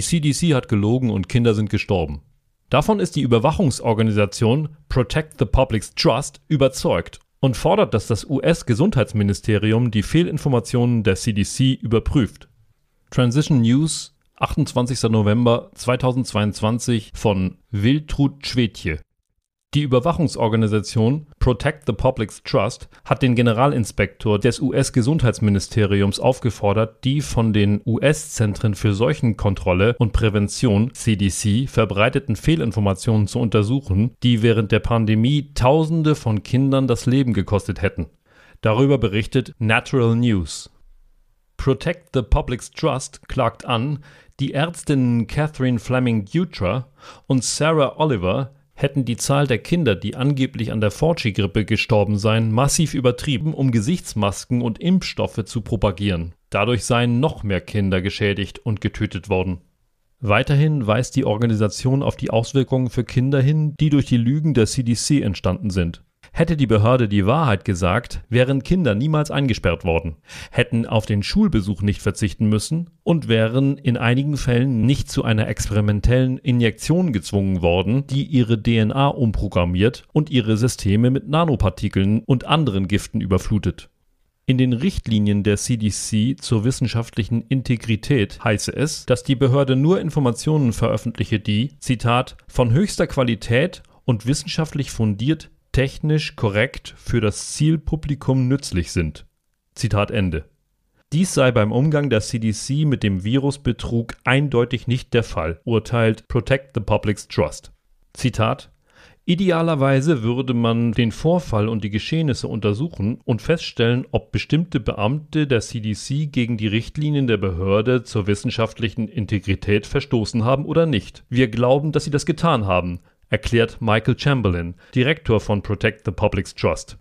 CDC hat gelogen und Kinder sind gestorben. Davon ist die Überwachungsorganisation Protect the Public's Trust überzeugt und fordert, dass das US-Gesundheitsministerium die Fehlinformationen der CDC überprüft. Transition News, 28. November 2022 von Wiltrud Schwedje. Die Überwachungsorganisation Protect the Public's Trust hat den Generalinspektor des US-Gesundheitsministeriums aufgefordert, die von den US-Zentren für Seuchenkontrolle und Prävention CDC verbreiteten Fehlinformationen zu untersuchen, die während der Pandemie Tausende von Kindern das Leben gekostet hätten. Darüber berichtet Natural News. Protect the Public's Trust klagt an, die Ärztinnen Catherine Fleming Dutra und Sarah Oliver hätten die Zahl der Kinder, die angeblich an der Fauci-Grippe gestorben seien, massiv übertrieben, um Gesichtsmasken und Impfstoffe zu propagieren. Dadurch seien noch mehr Kinder geschädigt und getötet worden. Weiterhin weist die Organisation auf die Auswirkungen für Kinder hin, die durch die Lügen der CDC entstanden sind. Hätte die Behörde die Wahrheit gesagt, wären Kinder niemals eingesperrt worden, hätten auf den Schulbesuch nicht verzichten müssen und wären in einigen Fällen nicht zu einer experimentellen Injektion gezwungen worden, die ihre DNA umprogrammiert und ihre Systeme mit Nanopartikeln und anderen Giften überflutet. In den Richtlinien der CDC zur wissenschaftlichen Integrität heiße es, dass die Behörde nur Informationen veröffentliche, die, Zitat, von höchster Qualität und wissenschaftlich fundiert technisch korrekt für das Zielpublikum nützlich sind. Zitat Ende. Dies sei beim Umgang der CDC mit dem Virusbetrug eindeutig nicht der Fall, urteilt Protect the Public's Trust. Zitat Idealerweise würde man den Vorfall und die Geschehnisse untersuchen und feststellen, ob bestimmte Beamte der CDC gegen die Richtlinien der Behörde zur wissenschaftlichen Integrität verstoßen haben oder nicht. Wir glauben, dass sie das getan haben, erklärt Michael Chamberlain, Direktor von Protect the Public's Trust.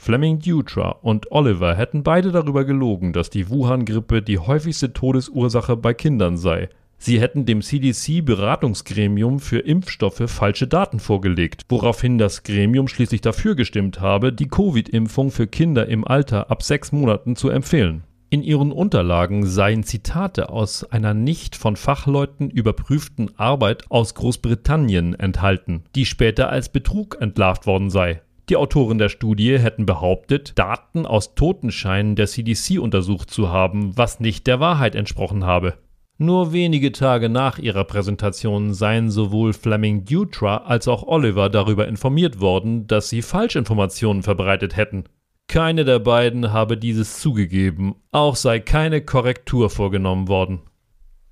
Fleming Dutra und Oliver hätten beide darüber gelogen, dass die Wuhan-Grippe die häufigste Todesursache bei Kindern sei. Sie hätten dem CDC-Beratungsgremium für Impfstoffe falsche Daten vorgelegt, woraufhin das Gremium schließlich dafür gestimmt habe, die Covid-Impfung für Kinder im Alter ab sechs Monaten zu empfehlen. In ihren Unterlagen seien Zitate aus einer nicht von Fachleuten überprüften Arbeit aus Großbritannien enthalten, die später als Betrug entlarvt worden sei. Die Autoren der Studie hätten behauptet, Daten aus Totenscheinen der CDC untersucht zu haben, was nicht der Wahrheit entsprochen habe. Nur wenige Tage nach ihrer Präsentation seien sowohl Fleming Dutra als auch Oliver darüber informiert worden, dass sie Falschinformationen verbreitet hätten. Keine der beiden habe dieses zugegeben, auch sei keine Korrektur vorgenommen worden.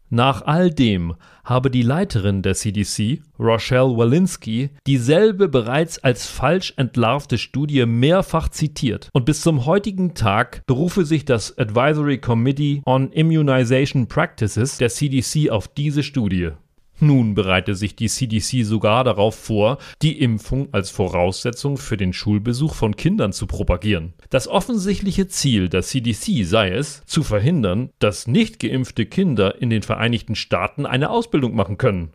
Nach all dem habe die Leiterin der CDC, Rochelle Walensky, dieselbe bereits als falsch entlarvte Studie mehrfach zitiert und bis zum heutigen Tag berufe sich das Advisory Committee on Immunization Practices der CDC auf diese Studie. Nun bereite sich die CDC sogar darauf vor, die Impfung als Voraussetzung für den Schulbesuch von Kindern zu propagieren. Das offensichtliche Ziel der CDC sei es, zu verhindern, dass nicht geimpfte Kinder in den Vereinigten Staaten eine Ausbildung machen können.